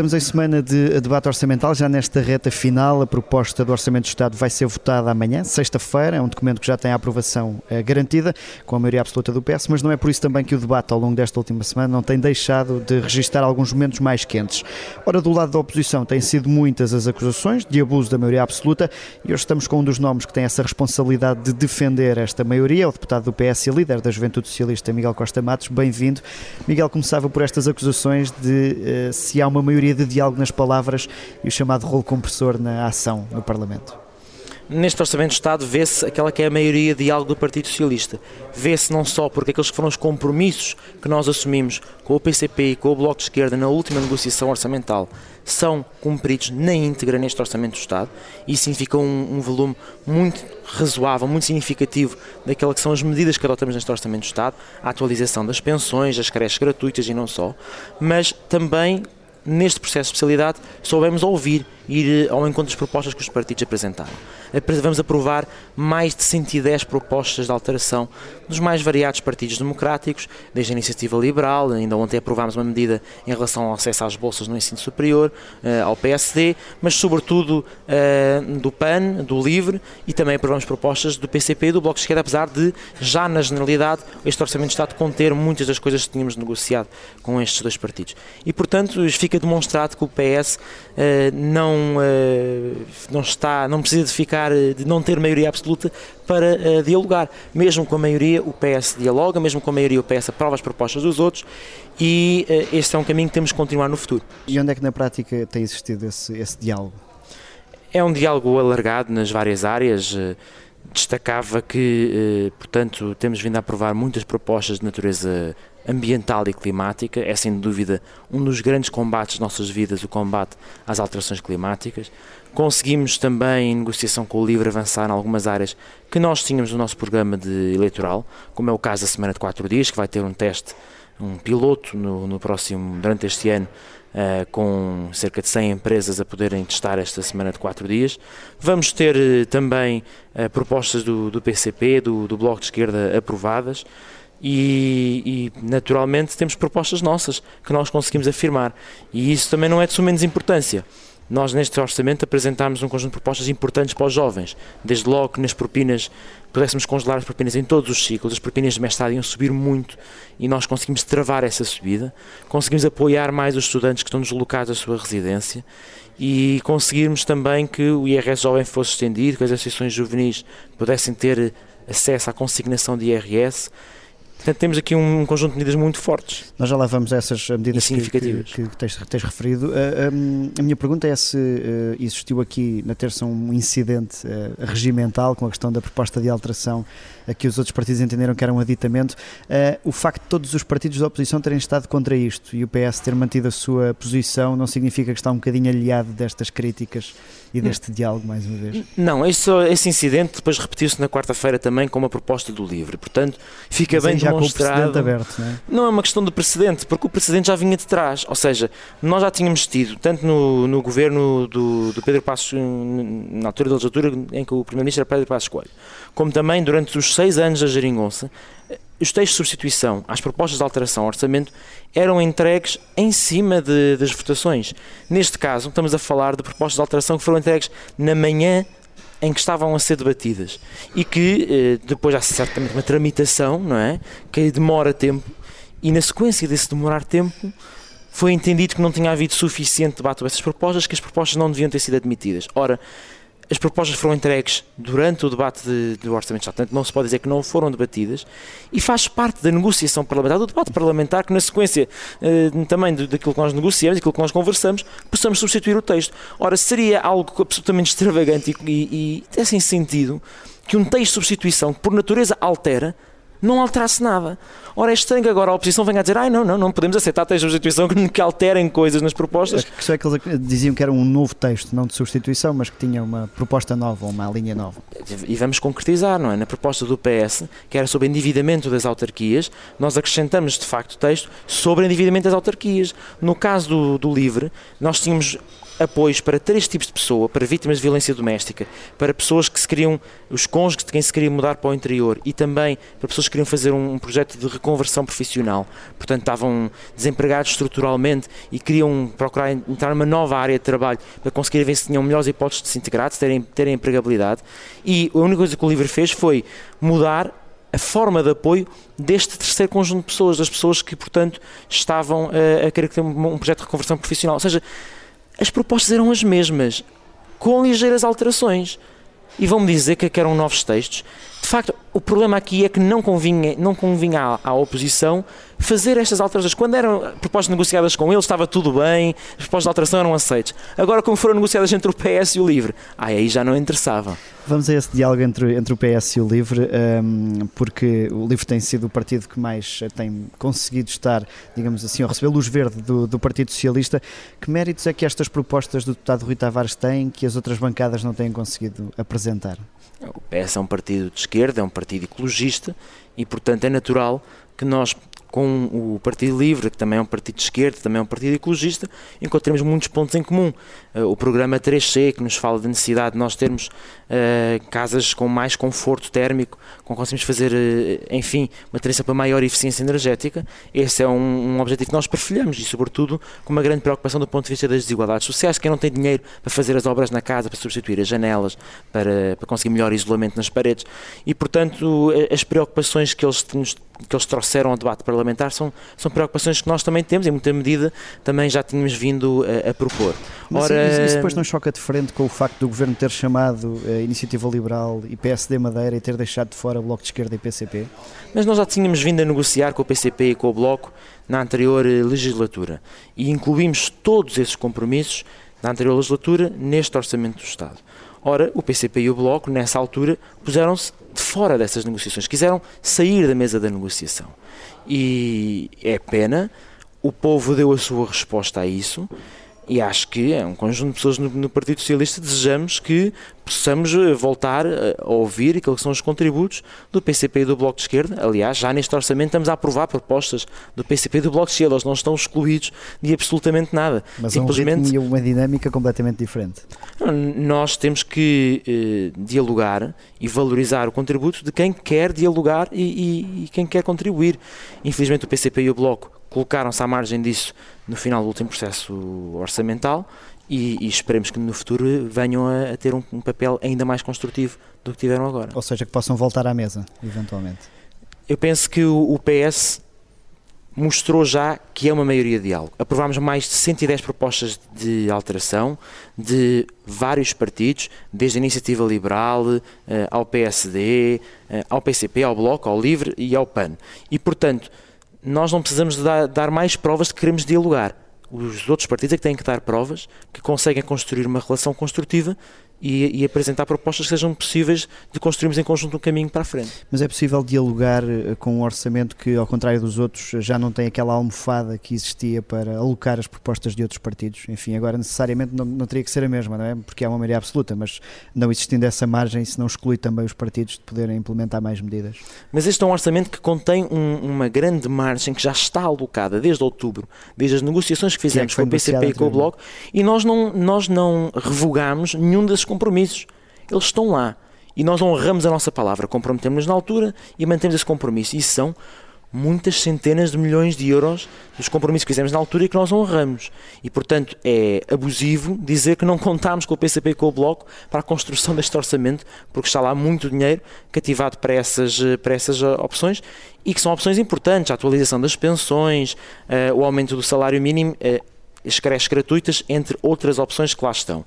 Estamos em semana de debate orçamental, já nesta reta final. A proposta do Orçamento do Estado vai ser votada amanhã, sexta-feira. É um documento que já tem a aprovação é, garantida, com a maioria absoluta do PS, mas não é por isso também que o debate ao longo desta última semana não tem deixado de registrar alguns momentos mais quentes. Ora, do lado da oposição têm sido muitas as acusações de abuso da maioria absoluta e hoje estamos com um dos nomes que tem essa responsabilidade de defender esta maioria, o deputado do PS e líder da Juventude Socialista, Miguel Costa Matos. Bem-vindo. Miguel, começava por estas acusações de uh, se há uma maioria de diálogo nas palavras e o chamado rolo compressor na ação no Parlamento? Neste Orçamento de Estado vê-se aquela que é a maioria de diálogo do Partido Socialista. Vê-se não só porque aqueles que foram os compromissos que nós assumimos com o PCP e com o Bloco de Esquerda na última negociação orçamental são cumpridos na íntegra neste Orçamento do Estado e significa um, um volume muito razoável, muito significativo daquelas que são as medidas que adotamos neste Orçamento do Estado, a atualização das pensões, as creches gratuitas e não só, mas também neste processo de especialidade, soubemos ouvir, ir eh, ao encontro das propostas que os partidos apresentaram. Vamos aprovar mais de 110 propostas de alteração dos mais variados partidos democráticos, desde a Iniciativa Liberal, ainda ontem aprovámos uma medida em relação ao acesso às bolsas no ensino superior, eh, ao PSD, mas sobretudo eh, do PAN, do LIVRE e também aprovamos propostas do PCP e do Bloco de Esquerda, apesar de, já na generalidade, este Orçamento de Estado conter muitas das coisas que tínhamos negociado com estes dois partidos. E, portanto, fica demonstrado que o PS eh, não, não, está, não precisa de ficar de não ter maioria absoluta para uh, dialogar. Mesmo com a maioria, o PS dialoga, mesmo com a maioria, o PS aprova as propostas dos outros e este é um caminho que temos que continuar no futuro. E onde é que na prática tem existido esse, esse diálogo? É um diálogo alargado nas várias áreas. Destacava que, portanto, temos vindo a aprovar muitas propostas de natureza ambiental e climática. É sem dúvida um dos grandes combates de nossas vidas, o combate às alterações climáticas. Conseguimos também, em negociação com o LIVRE, avançar em algumas áreas que nós tínhamos no nosso programa de eleitoral, como é o caso da Semana de Quatro Dias, que vai ter um teste, um piloto no, no próximo, durante este ano, Uh, com cerca de 100 empresas a poderem testar esta semana de 4 dias. Vamos ter uh, também uh, propostas do, do PCP, do, do, Bloco de Esquerda aprovadas e, e, naturalmente temos propostas nossas que nós conseguimos afirmar e isso também não é de suma menos importância. Nós, neste orçamento, apresentámos um conjunto de propostas importantes para os jovens. Desde logo que nas propinas pudéssemos congelar as propinas em todos os ciclos, as propinas de mestrado iam subir muito e nós conseguimos travar essa subida, conseguimos apoiar mais os estudantes que estão deslocados à sua residência e conseguirmos também que o IRS jovem fosse estendido, que as associações juvenis pudessem ter acesso à consignação de IRS Portanto, temos aqui um conjunto de medidas muito fortes. Nós já lá vamos a essas medidas significativas. Que, que, que tens, tens, referido. Uh, ah, um, a minha pergunta é se uh, existiu aqui na terça um incidente uh, regimental com a questão da proposta de alteração a que os outros partidos entenderam que era um aditamento. o facto de todos os partidos da oposição terem estado contra isto e o PS ter mantido a sua posição não significa que está um bocadinho aliado destas críticas e deste diálogo, mais uma vez? Não, esse, esse incidente depois repetiu-se na quarta-feira também com uma proposta do LIVRE. Portanto, fica Mas bem já demonstrado. Com o aberto, não, é? não é uma questão de precedente, porque o precedente já vinha de trás. Ou seja, nós já tínhamos tido, tanto no, no governo do, do Pedro Passos, na altura da legislatura em que o Primeiro-Ministro era Pedro Passos Coelho, como também durante os seis anos da Geringonça, os textos de substituição às propostas de alteração ao orçamento eram entregues em cima de, das votações. Neste caso, estamos a falar de propostas de alteração que foram entregues na manhã em que estavam a ser debatidas e que eh, depois há certamente uma tramitação, não é? Que demora tempo e na sequência desse demorar tempo foi entendido que não tinha havido suficiente debate sobre essas propostas, que as propostas não deviam ter sido admitidas. Ora, as propostas foram entregues durante o debate de, do Orçamento de Estado, portanto não se pode dizer que não foram debatidas e faz parte da negociação parlamentar, do debate parlamentar, que na sequência eh, também daquilo que nós negociamos, daquilo que nós conversamos, possamos substituir o texto. Ora, seria algo absolutamente extravagante e, e, e até sem sentido que um texto de substituição, que por natureza altera, não alterasse nada. Ora, é estranho que agora a oposição venha a dizer ai não, não, não podemos aceitar textos de substituição que alterem coisas nas propostas. A questão é que eles diziam que era um novo texto, não de substituição, mas que tinha uma proposta nova, uma linha nova. E vamos concretizar, não é? Na proposta do PS, que era sobre endividamento das autarquias, nós acrescentamos de facto texto sobre endividamento das autarquias. No caso do, do LIVRE, nós tínhamos apoios para três tipos de pessoa, para vítimas de violência doméstica, para pessoas que se queriam, os cônjuges de quem se queria mudar para o interior e também para pessoas queriam fazer um projeto de reconversão profissional, portanto estavam desempregados estruturalmente e queriam procurar entrar numa nova área de trabalho para conseguir ver se tinham melhores hipóteses de se integrar, de terem, terem empregabilidade. E a única coisa que o LIVRE fez foi mudar a forma de apoio deste terceiro conjunto de pessoas, das pessoas que, portanto, estavam a, a querer ter um, um projeto de reconversão profissional. Ou seja, as propostas eram as mesmas, com ligeiras alterações. E vão-me dizer que eram novos textos. De facto, o problema aqui é que não convinha, não convinha à, à, oposição fazer estas alterações. Quando eram propostas negociadas com eles, estava tudo bem, as propostas de alteração eram aceitas. Agora, como foram negociadas entre o PS e o LIVRE, aí já não interessava. Vamos a esse diálogo entre, entre o PS e o LIVRE, um, porque o LIVRE tem sido o partido que mais tem conseguido estar, digamos assim, a receber luz verde do, do Partido Socialista. Que méritos é que estas propostas do deputado Rui Tavares têm que as outras bancadas não têm conseguido apresentar? O PS é um partido de esquerda, é um partido ecologista e, portanto, é natural que nós com o Partido Livre, que também é um partido de esquerda, também é um partido ecologista, encontramos muitos pontos em comum. Uh, o programa 3C, que nos fala da necessidade de nós termos uh, casas com mais conforto térmico, com conseguimos fazer, uh, enfim, uma transição para maior eficiência energética, esse é um, um, objetivo que nós perfilhamos e, sobretudo, com uma grande preocupação do ponto de vista das desigualdades sociais. Quem não tem dinheiro para fazer as obras na casa, para substituir as janelas, para, para conseguir melhor isolamento nas paredes. E, portanto, as preocupações que eles, que eles trouxeram ao debate parlamentar são, são preocupações que nós também temos, em muita medida também já tínhamos vindo a, a propor. Mas Ora, isso, isso, depois não choca de frente com o facto do Governo ter chamado a Iniciativa Liberal e PSD Madeira e ter deixado de fora o Bloco de Esquerda e PCP? Mas nós já tínhamos vindo a negociar com o PCP e com o Bloco na anterior eh, legislatura e incluímos todos esses compromissos na anterior legislatura neste Orçamento do Estado. Ora, o PCP e o Bloco, nessa altura, puseram-se de fora dessas negociações, quiseram sair da mesa da negociação. E é pena, o povo deu a sua resposta a isso e acho que é um conjunto de pessoas no, no, Partido Socialista desejamos que possamos eh, voltar a ouvir aqueles que são os contributos do PCP e do Bloco de Esquerda. Aliás, já neste orçamento estamos a aprovar propostas do PCP e do Bloco de Esquerda, eles não estão excluídos de absolutamente nada. Mas Simplesmente, um uma dinâmica completamente diferente. Nós temos que eh, dialogar e valorizar o contributo de quem quer dialogar e, e, e quem quer contribuir. Infelizmente o PCP e o Bloco colocaram-se à margem disso no final do último processo orçamental e, e esperemos que no futuro venham a, a ter um, um, papel ainda mais construtivo do que tiveram agora. Ou seja, que possam voltar à mesa, eventualmente. Eu penso que o, o PS mostrou já que é uma maioria de diálogo. Aprovámos mais de 110 propostas de alteração de vários partidos, desde a Iniciativa Liberal eh, ao PSD, eh, ao PCP, ao Bloco, ao Livre e ao PAN. E, portanto, nós não precisamos dar, dar mais provas de que queremos dialogar. Os outros partidos é que têm que dar provas que conseguem construir uma relação construtiva e, e, apresentar propostas que sejam possíveis de construirmos em conjunto um caminho para a frente. Mas é possível dialogar eh, com um orçamento que, ao contrário dos outros, já não tem aquela almofada que existia para alocar as propostas de outros partidos? Enfim, agora necessariamente não, não teria que ser a mesma, não é? Porque há uma maioria absoluta, mas não existindo essa margem, se não exclui também os partidos de poderem implementar mais medidas. Mas este é um orçamento que contém um, uma grande margem que já está alocada desde outubro, desde as negociações que fizemos que é que com o PCP e com o Bloco, e nós não, nós não revogamos nenhum desses compromissos. Eles estão lá. E nós honramos a nossa palavra, comprometemos-nos na altura e mantemos esse compromisso. E são muitas centenas de milhões de euros dos compromissos que fizemos na altura e que nós honramos. E, portanto, é abusivo dizer que não contámos com o PCP e com o Bloco para a construção deste orçamento, porque está lá muito dinheiro cativado para essas, para essas opções e que são opções importantes, a atualização das pensões, uh, o aumento do salário mínimo, as creches gratuitas, entre outras opções que lá estão.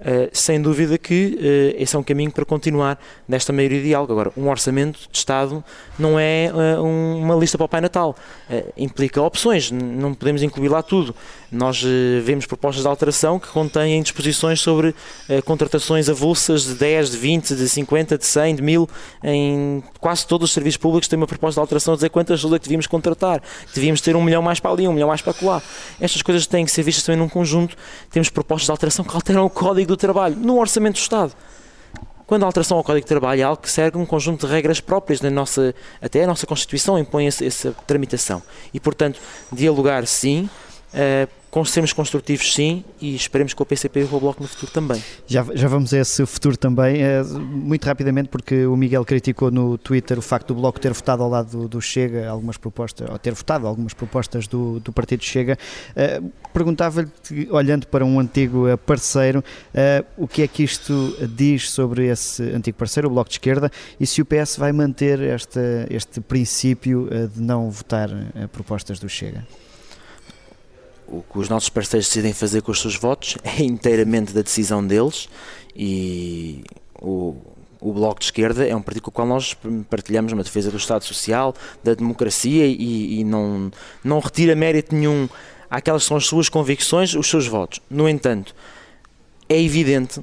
Uh, sem dúvida que uh, esse é um caminho para continuar nesta maioria de diálogo. Agora, um orçamento de Estado não é uh, um, uma lista para o Pai Natal. implica opções, não podemos incluir lá tudo. Nós vemos propostas de alteração que contêm disposições sobre contratações avulsas de 10, de 20, de 50, de 100, de 1000. Em quase todos os serviços públicos tem uma proposta de alteração a dizer quantas pessoas é que devíamos contratar. Devíamos ter um milhão mais para ali, um milhão mais para lá. Estas coisas têm que ser vistas também num conjunto. Temos propostas de alteração que alteram o código do Trabalho, no Orçamento do Estado. Quando a alteração ao Código de Trabalho é algo que segue um conjunto de regras próprias, da nossa, até a nossa Constituição impõe essa, essa tramitação. E, portanto, dialogar sim, uh, sermos construtivos sim e esperemos que o PCP e o Bloco no futuro também. Já, já vamos a esse futuro também, é, muito rapidamente porque o Miguel criticou no Twitter o facto do Bloco ter votado ao lado do, do Chega algumas propostas, ou ter votado algumas propostas do, do Partido Chega. Uh, Perguntava-lhe, olhando para um antigo parceiro, uh, o que é que isto diz sobre esse antigo parceiro, o Bloco de Esquerda, e se o PS vai manter esta, este princípio de não votar propostas do Chega? O que os nossos parceiros decidem fazer com os seus votos é inteiramente da decisão deles e o, o Bloco de Esquerda é um partido com o qual nós partilhamos uma defesa do Estado Social, da democracia e, e não, não retira mérito nenhum àquelas que são as suas convicções, os seus votos. No entanto, é evidente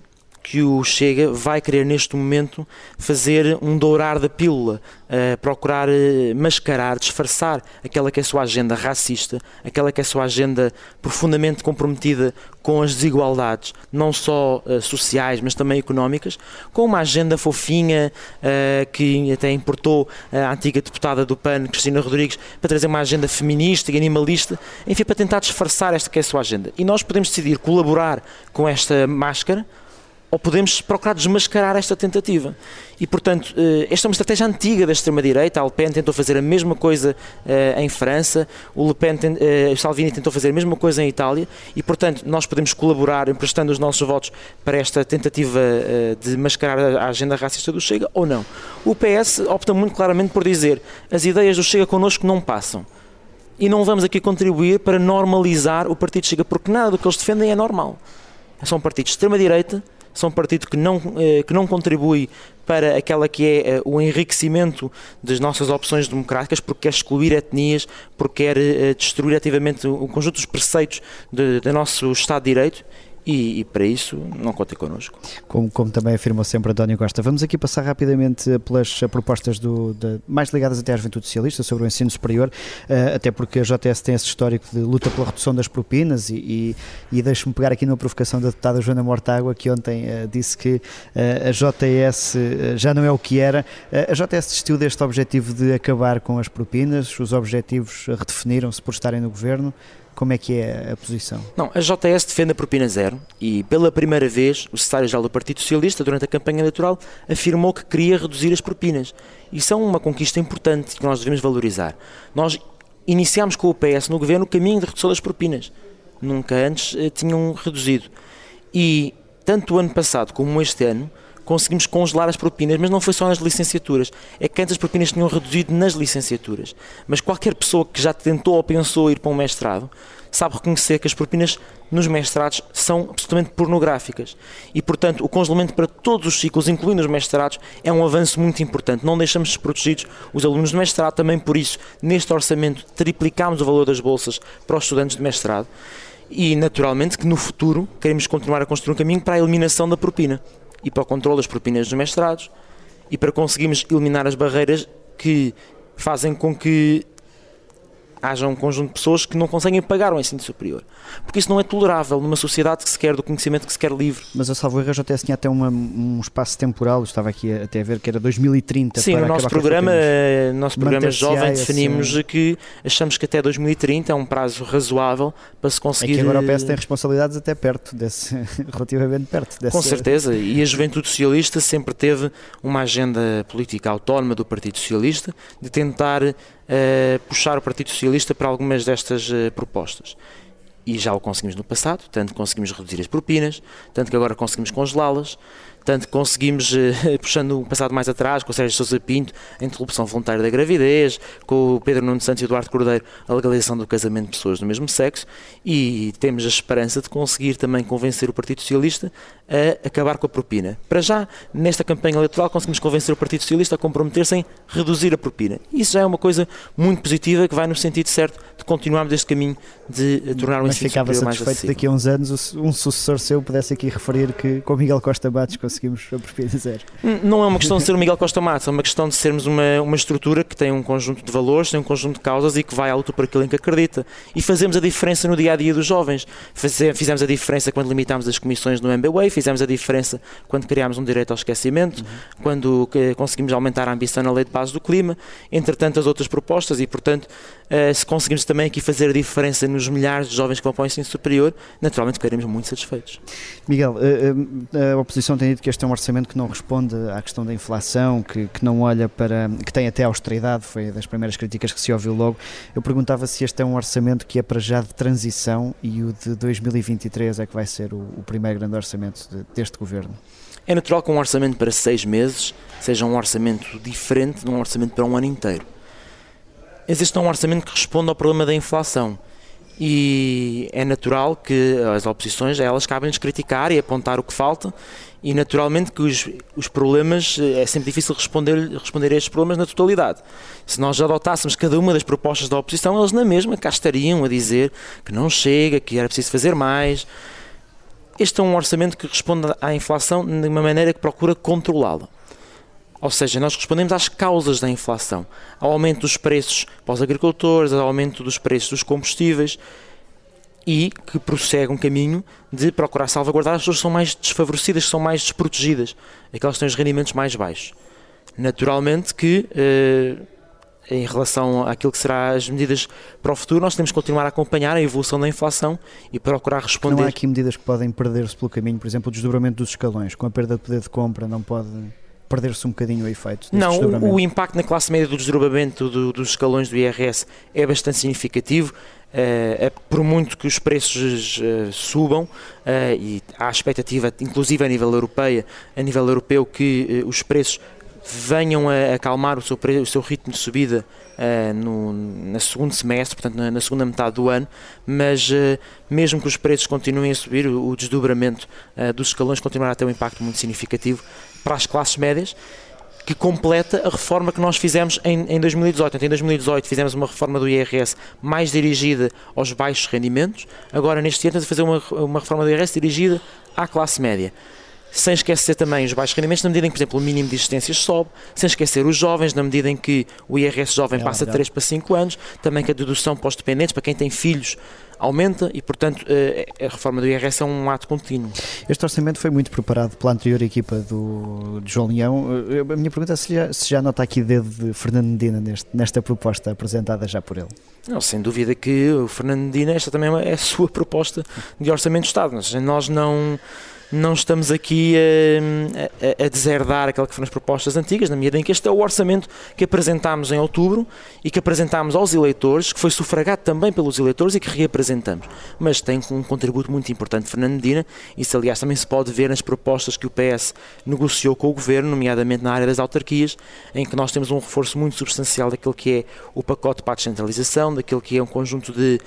que o Chega vai querer neste momento fazer um dourar da pílula, uh, procurar uh, mascarar, disfarçar aquela que é a sua agenda racista, aquela que é a sua agenda profundamente comprometida com as desigualdades, não só uh, sociais, mas também económicas, com uma agenda fofinha que até importou a antiga deputada do PAN, Cristina Rodrigues, para trazer uma agenda feminista e animalista, enfim, para tentar disfarçar esta que é a sua agenda. E nós podemos decidir colaborar com esta máscara ou podemos procurar desmascarar esta tentativa. E, portanto, eh, esta é uma estratégia antiga da extrema-direita. A Le Pen tentou fazer a mesma coisa eh, em França, o, Le Pen, eh, o Salvini tentou fazer a mesma coisa em Itália, e, portanto, nós podemos colaborar emprestando os nossos votos para esta tentativa de mascarar a agenda racista do Chega ou não. O PS opta muito claramente por dizer as ideias do Chega connosco não passam. E não vamos aqui contribuir para normalizar o Partido Chega, porque nada do que eles defendem é normal. São partidos de extrema-direita são partido que não, eh, que não contribui para aquela que é eh, o enriquecimento das nossas opções democráticas, porque quer excluir etnias, porque quer eh, destruir ativamente o conjunto dos preceitos do nosso Estado de Direito e, e, para isso não contem connosco. Como, como, também afirmou sempre António Costa. Vamos aqui passar rapidamente pelas propostas do, de, mais ligadas até à juventude socialista sobre o ensino superior, uh, até porque a JS tem esse histórico de luta pela redução das propinas e, e, e deixo-me pegar aqui numa provocação da deputada Joana Mortágua, que ontem uh, disse que uh, a JS já não é o que era. a JS desistiu deste objetivo de acabar com as propinas, os objetivos redefiniram-se por estarem no governo. Como é que é a posição? Não, a JS defende a propina zero e pela primeira vez o secretário-geral do Partido Socialista, durante a campanha eleitoral, afirmou que queria reduzir as propinas. Isso é uma conquista importante que nós devemos valorizar. Nós iniciámos com o PS no governo o caminho de redução das propinas. Nunca antes eh, tinham reduzido. E tanto o ano passado como este ano, conseguimos congelar as propinas, mas não foi só nas licenciaturas. É que antes as propinas tinham reduzido nas licenciaturas. Mas qualquer pessoa que já tentou ou pensou ir para um mestrado sabe reconhecer que as propinas nos mestrados são absolutamente pornográficas. E, portanto, o congelamento para todos os ciclos, incluindo os mestrados, é um avanço muito importante. Não deixamos desprotegidos os alunos de mestrado, também por isso, neste orçamento, triplicámos o valor das bolsas para os estudantes de mestrado. E, naturalmente, que no futuro queremos continuar a construir um caminho para a eliminação da propina e para o controle das propinas dos mestrados e para conseguirmos eliminar as barreiras que fazem com que haja um conjunto de pessoas que não conseguem pagar o ensino superior. Porque isso não é tolerável numa sociedade que se quer do conhecimento, que se quer livre. Mas a Salvo Erro já tinha até uma, um espaço temporal, estava aqui até a ver que era 2030. Sim, no nosso programa, nosso programa jovem definimos assim... que achamos que até 2030 é um prazo razoável para se conseguir... É que agora o PS tem responsabilidades até perto, desse, relativamente perto. Desse... Com certeza, e a juventude socialista sempre teve uma agenda política autónoma do Partido Socialista de tentar puxar o Partido Socialista para algumas destas uh, propostas. E já o conseguimos no passado, tanto conseguimos reduzir as propinas, tanto que agora conseguimos congelá-las, tanto conseguimos, eh, puxando o passado mais atrás, com o Sérgio Sousa Pinto, a interrupção voluntária da gravidez, com o Pedro Nuno Santos e Eduardo Cordeiro, a legalização do casamento de pessoas do mesmo sexo, e temos a esperança de conseguir também convencer o Partido Socialista a acabar com a propina. Para já, nesta campanha eleitoral, conseguimos convencer o Partido Socialista a comprometer-se em reduzir a propina. Isso já é uma coisa muito positiva que vai no sentido certo de continuarmos este caminho de tornar o ensino ficava satisfeito mais daqui a uns anos um sucessor seu pudesse aqui referir que com Miguel Costa Bates conseguimos zero. Não é uma questão de ser o Miguel Costa Matos, é uma questão de sermos uma, uma estrutura que tem um conjunto de valores, tem um conjunto de causas e que vai à luta por aquilo em que acredita. E fazemos a diferença no dia a dia dos jovens. Fizemos a diferença quando limitámos as comissões no MBWay, fizemos a diferença quando criámos um direito ao esquecimento, uhum. quando conseguimos aumentar a ambição na lei de base do clima, entre tantas outras propostas, e portanto uh, se conseguimos também aqui fazer a diferença nos milhares de jovens que vão para o ensino superior, naturalmente ficaremos muito satisfeitos. Miguel, uh, a oposição tem dito que este é um orçamento que não responde à questão da inflação, que, que não olha para. que tem até austeridade, foi das primeiras críticas que se ouviu logo. Eu perguntava se este é um orçamento que é para já de transição e o de 2023 é que vai ser o, o primeiro grande orçamento de, deste governo. É natural que um orçamento para seis meses seja um orçamento diferente de um orçamento para um ano inteiro. Existe um orçamento que responde ao problema da inflação e é natural que as oposições elas acabem-nos criticar e apontar o que falta e naturalmente que os, os problemas é sempre difícil responder, responder a estes problemas na totalidade. Se nós adotássemos cada uma das propostas da oposição, eles na mesma cá estariam a dizer que não chega, que era preciso fazer mais, este é um orçamento que responde à inflação de uma maneira que procura controlá-la. Ou seja, nós respondemos às causas da inflação, ao aumento dos preços para os agricultores, ao aumento dos preços dos combustíveis e que prossegue um caminho de procurar salvaguardar as pessoas que são mais desfavorecidas, que são mais desprotegidas, aquelas que têm os rendimentos mais baixos. Naturalmente que eh, em relação àquilo que será as medidas para o futuro, nós temos que continuar a acompanhar a evolução da inflação e procurar responder. Não há aqui medidas que podem perder-se pelo caminho, por exemplo, o desdobramento dos escalões, com a perda de poder de compra, não pode perder-se um bocadinho o efeito? Não, o, impacto na classe média do desdobramento do, dos escalões do IRS é bastante significativo. Uh, é por muito que os preços uh, subam uh, e há expectativa, inclusive a nível europeia, a nível europeu, que os preços venham a acalmar o seu, o seu ritmo de subida uh, no, no segundo semestre, portanto na, na, segunda metade do ano, mas uh, mesmo que os preços continuem a subir, o, o desdobramento uh, dos escalões continuará a ter um impacto muito significativo para as classes médias que completa a reforma que nós fizemos em, em 2018. Então, em 2018 fizemos uma reforma do IRS mais dirigida aos baixos rendimentos, agora neste ano estamos a fazer uma, uma reforma do IRS dirigida à classe média sem esquecer também os baixos rendimentos, na medida em que, por exemplo, o mínimo de existências sobe, sem esquecer os jovens, na medida em que o IRS jovem é passa de 3 para 5 anos, também que a dedução para os dependentes, para quem tem filhos, aumenta e, portanto, eh, a reforma do IRS é um ato contínuo. Este orçamento foi muito preparado pela anterior equipa do, de João Leão. Eh, a minha pergunta é se já, se já nota aqui dedo de Fernando Medina neste, nesta proposta apresentada já por ele. Não, sem dúvida que o Fernando Medina, esta também é a sua proposta de orçamento de Estado. Nós não não estamos aqui a, a, a deserdar aquelas que foram as propostas antigas, na medida em que este é o orçamento que apresentámos em outubro e que apresentámos aos eleitores, que foi sufragado também pelos eleitores e que reapresentamos. Mas tem um contributo muito importante Fernando Medina, isso aliás também se pode ver nas propostas que o PS negociou com o Governo, nomeadamente na área das autarquias, em que nós temos um reforço muito substancial daquilo que é o pacote para a descentralização, daquilo que é um conjunto de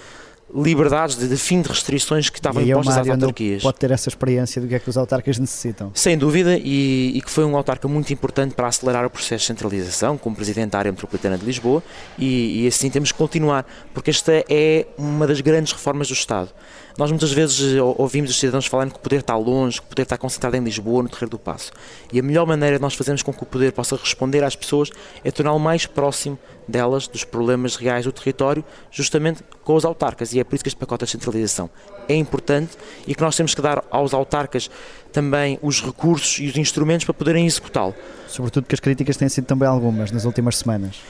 liberdades, de, de, fim de restrições que estavam é impostas às autarquias. Pode ter essa experiência do que é que os autarcas necessitam. Sem dúvida, e, e, que foi um autarca muito importante para acelerar o processo de centralização, como Presidente da Área Metropolitana de Lisboa, e, e assim temos que continuar, porque esta é uma das grandes reformas do Estado. Nós muitas vezes eh, ouvimos os cidadãos falarem que o poder está longe, que o poder está concentrado em Lisboa, no Terreiro do Passo. E a melhor maneira de nós fazermos com que o poder possa responder às pessoas é torná-lo mais próximo delas, dos problemas reais do território, justamente com os autarcas. E é por isso que este pacote de centralização é importante e que nós temos que dar aos autarcas também os recursos e os instrumentos para poderem executá-lo. Sobretudo que as críticas têm sido também algumas nas últimas semanas.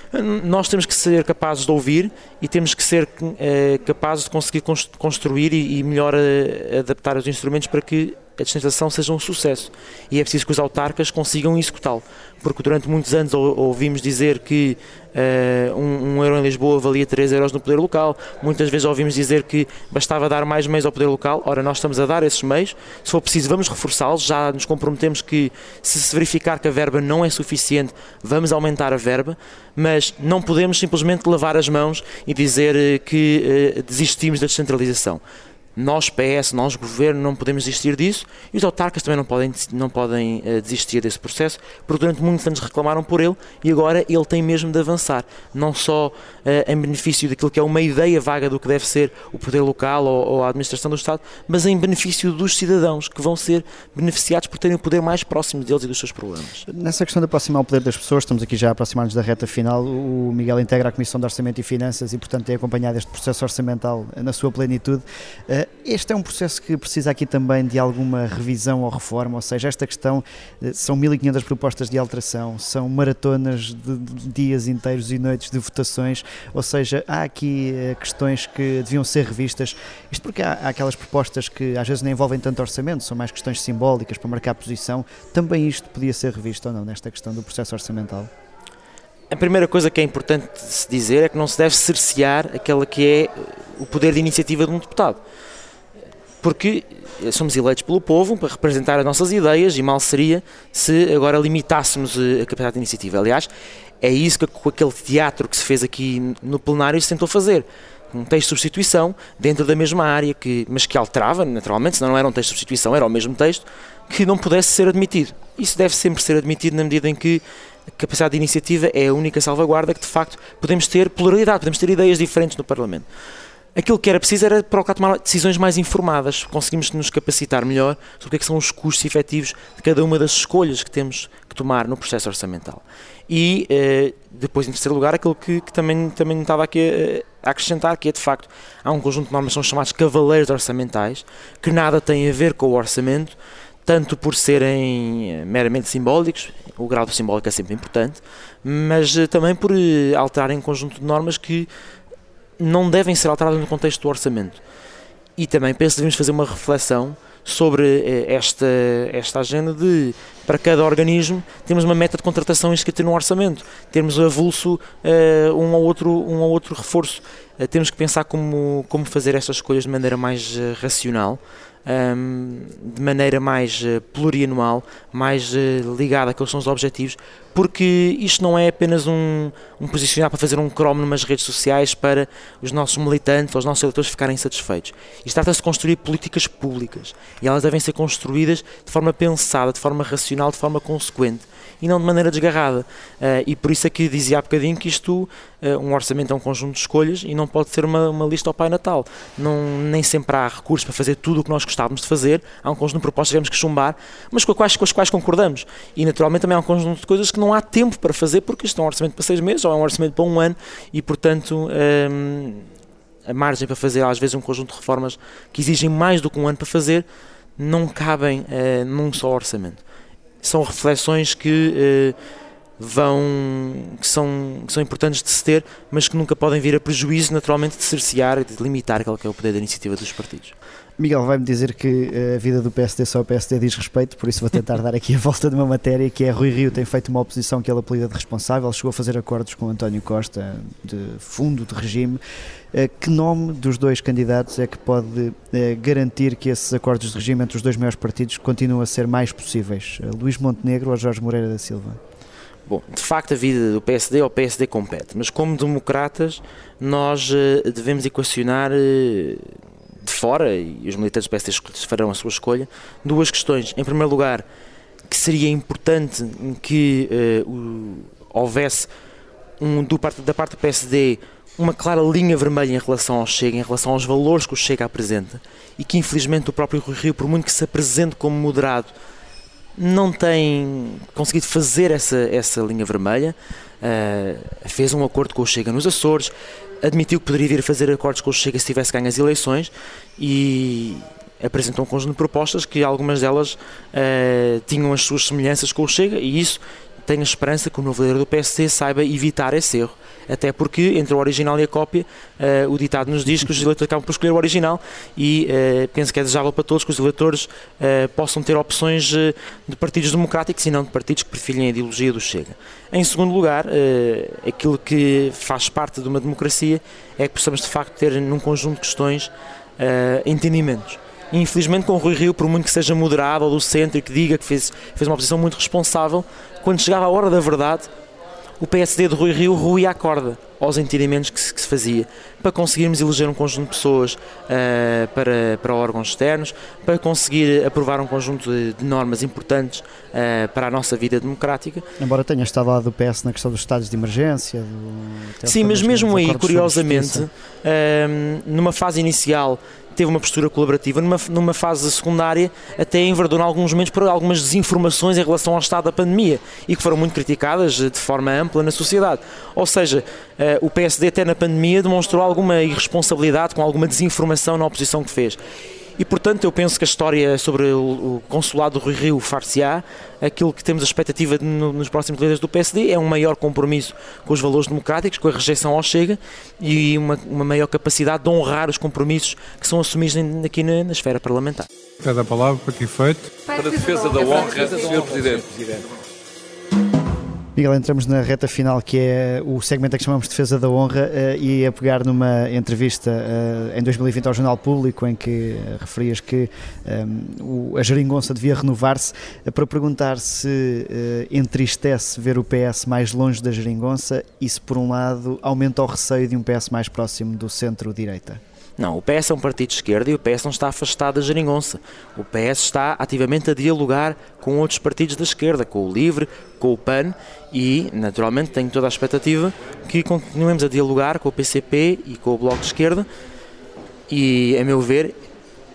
Nós temos que ser capazes de ouvir e temos que ser eh, capazes de conseguir construir e, melhor eh, adaptar os instrumentos para que a descentralização seja um sucesso. E é preciso que os autarcas consigam executá-lo, porque durante muitos anos ouvimos dizer que uh, um, um, euro em Lisboa valia 3 euros no poder local, muitas vezes ouvimos dizer que bastava dar mais meios ao poder local. Ora, nós estamos a dar esses meios, se for preciso, vamos reforçá-los. Já nos comprometemos que, se se verificar que a verba não é suficiente, vamos aumentar a verba, mas não podemos simplesmente lavar as mãos e dizer eh, que uh, desistimos da descentralização. Nós, PS, nós, Governo, não podemos desistir disso e os autarcas também não podem, não podem uh, desistir desse processo, porque durante muitos anos reclamaram por ele e agora ele tem mesmo de avançar, não só uh, em benefício daquilo que é uma ideia vaga do que deve ser o poder local ou, ou, a administração do Estado, mas em benefício dos cidadãos que vão ser beneficiados por terem o poder mais próximo deles e dos seus problemas. Nessa questão de aproximar o poder das pessoas, estamos aqui já a aproximar-nos da reta final. O Miguel integra a Comissão de Orçamento e Finanças e, portanto, tem acompanhado este processo orçamental na sua plenitude. Uh, este é um processo que precisa aqui também de alguma revisão ou reforma, ou seja, esta questão são 1500 propostas de alteração, são maratonas de dias inteiros e noites de votações, ou seja, há aqui questões que deviam ser revistas. Isto porque há, aquelas propostas que às vezes nem envolvem tanto orçamento, são mais questões simbólicas para marcar posição. Também isto podia ser revisto ou não nesta questão do processo orçamental? A primeira coisa que é importante se dizer é que não se deve cercear aquela que é o poder de iniciativa de um deputado. Porque somos eleitos pelo povo para representar as nossas ideias e mal seria se agora limitássemos a capacidade de iniciativa. Aliás, é isso que com aquele teatro que se fez aqui no plenário se tentou fazer um texto de substituição dentro da mesma área, que, mas que alterava, naturalmente, senão não era um texto de substituição, era o mesmo texto, que não pudesse ser admitido. Isso deve sempre ser admitido na medida em que a capacidade de iniciativa é a única salvaguarda que, de facto, podemos ter pluralidade, podemos ter ideias diferentes no Parlamento. Aquilo que era preciso era procurar tomar decisões mais informadas, conseguimos nos capacitar melhor sobre o que, é que são os custos efetivos de cada uma das escolhas que temos que tomar no processo orçamental. E eh, depois, em terceiro lugar, aquilo que, que também, também estava aqui a, a, acrescentar, que é de facto, há um conjunto de normas que são chamados cavaleiros orçamentais, que nada têm a ver com o orçamento, tanto por serem eh, meramente simbólicos, o grau de simbólico é sempre importante, mas eh, também por alterarem um conjunto de normas que não devem ser alteradas no contexto do orçamento. E também penso que devemos fazer uma reflexão sobre eh, esta, esta agenda de, para cada organismo, temos uma meta de contratação inscrita no orçamento, temos avulso uh, um, ou outro, um ou outro reforço. Uh, temos que pensar como, como fazer estas escolhas de maneira mais uh, racional um, de maneira mais uh, plurianual, mais uh, ligada àqueles são os objetivos, porque isto não é apenas um, um posicionar para fazer um cromo nas redes sociais para os nossos militantes, os nossos eleitores ficarem satisfeitos. Isto trata-se de construir políticas públicas e elas devem ser construídas de forma pensada, de forma racional, de forma consequente e não de maneira desgarrada. Uh, e por isso é que dizia há bocadinho que isto, uh, um orçamento é um conjunto de escolhas e não pode ser uma, uma lista ao Pai Natal. Não, nem sempre há recursos para fazer tudo o que nós gostávamos de fazer, há um conjunto de propostas que temos que chumbar, mas com, quais, com as quais concordamos. E naturalmente também há um conjunto de coisas que não há tempo para fazer porque isto é um orçamento para seis meses ou é um orçamento para um ano e portanto. Um, a margem para fazer às vezes um conjunto de reformas que exigem mais do que um ano para fazer não cabem uh, num só orçamento são reflexões que eh, vão que são, que são importantes de se ter, mas que nunca podem vir a prejuízo naturalmente de cercear, de limitar que é o poder da iniciativa dos partidos. Miguel vai-me dizer que eh, a vida do PSD só o PSD diz respeito, por isso vou tentar dar aqui a volta de uma matéria que é Rui Rio tem feito uma oposição que ele apelida de responsável, chegou a fazer acordos com António Costa de fundo de regime. Eh, que nome dos dois candidatos é que pode eh, garantir que esses acordos de regime entre os dois maiores partidos continuam a ser mais possíveis? Luís Montenegro ou Jorge Moreira da Silva? Bom, de facto a vida do PSD ao PSD compete, mas como democratas nós devemos equacionar de fora, e os militantes do PSD farão a sua escolha, duas questões. Em primeiro lugar, que seria importante que uh, houvesse um, do parte, da parte do PSD uma clara linha vermelha em relação ao Chega, em relação aos valores que o Chega apresenta, e que infelizmente o próprio Rui Rio, por muito que se apresente como moderado, não tem conseguido fazer essa, essa linha vermelha. Uh, fez um acordo com o Chega nos Açores, admitiu que poderia vir a fazer acordos com o Chega se tivesse ganho as eleições e apresentou um conjunto de propostas que algumas delas uh, tinham as suas semelhanças com o Chega e isso tenho esperança que o novo líder do PSD saiba evitar esse erro. Até porque, entre o original e a cópia, uh, o ditado nos diz que os eleitores acabam por escolher o original e uh, penso que é desejável para todos que os eleitores uh, possam ter opções de partidos democráticos e não de partidos que prefirem a ideologia do Chega. Em segundo lugar, aquilo que faz parte de uma democracia é que possamos de facto ter num conjunto de questões entendimentos. Infelizmente, com o Rui Rio, por muito que seja moderado ou do centro e que diga que fez, fez uma posição muito responsável, quando chegava a hora da verdade, o PSD de Rui Rio ruía a corda aos entendimentos que se, que se, fazia, para conseguirmos eleger um conjunto de pessoas uh, para, para órgãos externos, para conseguir aprovar um conjunto de, de normas importantes uh, para a nossa vida democrática. Embora tenha estado lá do PS na questão dos estados de emergência. Do, Sim, mas mesmo aí, curiosamente, uh, numa fase inicial teve uma postura colaborativa numa, numa fase secundária, até enverdou em alguns momentos por algumas desinformações em relação ao estado da pandemia e que foram muito criticadas de forma ampla na sociedade. Ou seja, o PSD até na pandemia demonstrou alguma irresponsabilidade com alguma desinformação na oposição que fez. E, portanto, eu penso que a história sobre o consulado do Rui Rio far-se-á. Aquilo que temos a expectativa de, no, nos próximos líderes do PSD é um maior compromisso com os valores democráticos, com a rejeição ao Chega e uma, uma maior capacidade de honrar os compromissos que são assumidos aqui na, na esfera parlamentar. Pede a palavra para que efeito? Para a defesa da honra, Sr. Presidente. Miguel, entramos na reta final que é o segmento a que chamamos de Defesa da Honra uh, e a pegar numa entrevista uh, em 2020 ao Jornal Público em que uh, referias que a geringonça devia renovar-se para perguntar se entristece ver o PS mais longe da geringonça e se por um lado aumenta o receio de um PS mais próximo do centro-direita. Não, o PS é um partido de esquerda e o PS não está afastado da geringonça. O PS está ativamente a dialogar com outros partidos da esquerda, com o LIVRE, com o PAN e, naturalmente, tenho toda a expectativa que continuemos a dialogar com o PCP e com o Bloco de Esquerda e, a meu ver,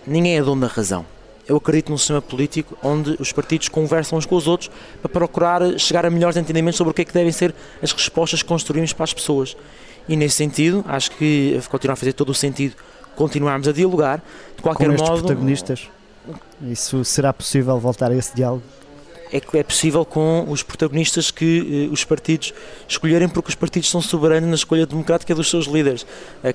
ninguém é dono da razão. Eu acredito num sistema político onde os partidos conversam uns com os outros para procurar chegar a melhores entendimentos sobre o que é que devem ser as respostas que construímos para as pessoas. E nesse sentido, acho que continua a fazer todo o sentido continuarmos a dialogar. De qualquer Com modo. protagonistas, isso será possível voltar a esse diálogo? É que é possível com os protagonistas que eh, os partidos escolherem, porque os partidos são soberanos na escolha democrática dos seus líderes.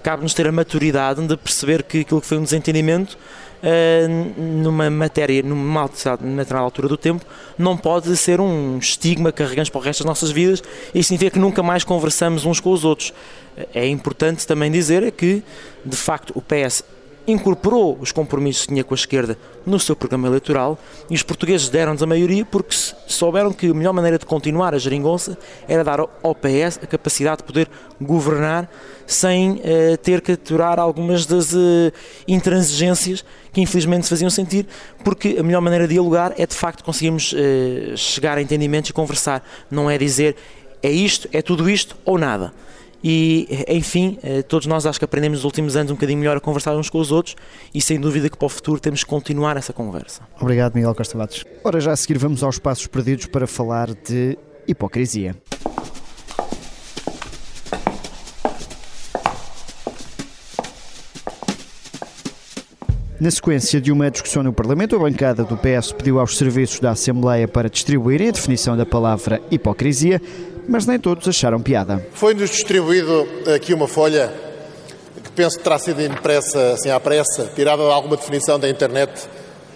Cabe-nos ter a maturidade de perceber que aquilo que foi um desentendimento Uh, numa matéria, numa natural altura do tempo, não pode ser um estigma que carregamos para o resto das nossas vidas e significa que nunca mais conversamos uns com os outros. É importante também dizer que, de facto, o PS incorporou os compromissos que tinha com a esquerda no seu programa eleitoral e os portugueses deram-nos a maioria porque souberam que a melhor maneira de continuar a geringonça era dar ao PS a capacidade de poder governar sem uh, ter que aturar algumas das uh, intransigências que infelizmente se faziam sentir, porque a melhor maneira de dialogar é de facto conseguirmos uh, chegar a entendimentos e conversar, não é dizer é isto, é tudo isto ou nada e enfim, eh, todos nós acho que aprendemos nos últimos anos um bocadinho melhor a conversar uns com os outros e sem dúvida que para o futuro temos que continuar essa conversa. Obrigado, Miguel Costa Bates. Ora, já a seguir vamos aos passos perdidos para falar de hipocrisia. Na sequência de uma discussão no Parlamento, a bancada do PS pediu aos serviços da Assembleia para distribuírem a definição da palavra hipocrisia mas nem todos acharam piada. Foi-nos distribuído aqui uma folha que penso que terá sido impressa assim à pressa, tirada de alguma definição da internet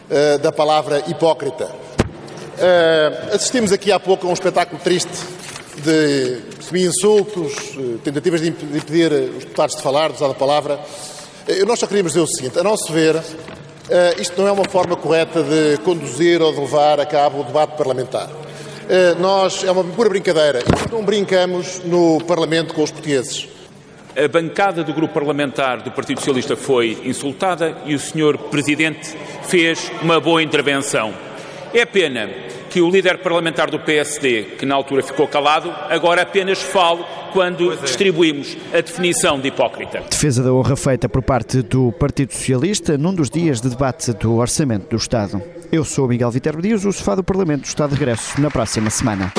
uh, da palavra hipócrita. Uh, assistimos aqui há pouco a um espetáculo triste de semi-insultos, uh, tentativas de impedir os deputados de falar, de usar a palavra. nós só queríamos dizer o seguinte: a nosso ver, isto não é uma forma correta de conduzir ou de levar a cabo o debate parlamentar. Eh, nós, é uma pura brincadeira. Não brincamos no Parlamento com os portugueses. A bancada do grupo parlamentar do Partido Socialista foi insultada e o Sr. Presidente fez uma boa intervenção. É pena que o líder parlamentar do PSD, que na altura ficou calado, agora apenas fale quando é. distribuímos a definição de hipócrita. Defesa da honra feita por parte do Partido Socialista num dos dias de debate do Orçamento do Estado. Eu sou Miguel Viterbo Dias, o sofá do Parlamento está de regresso na próxima semana.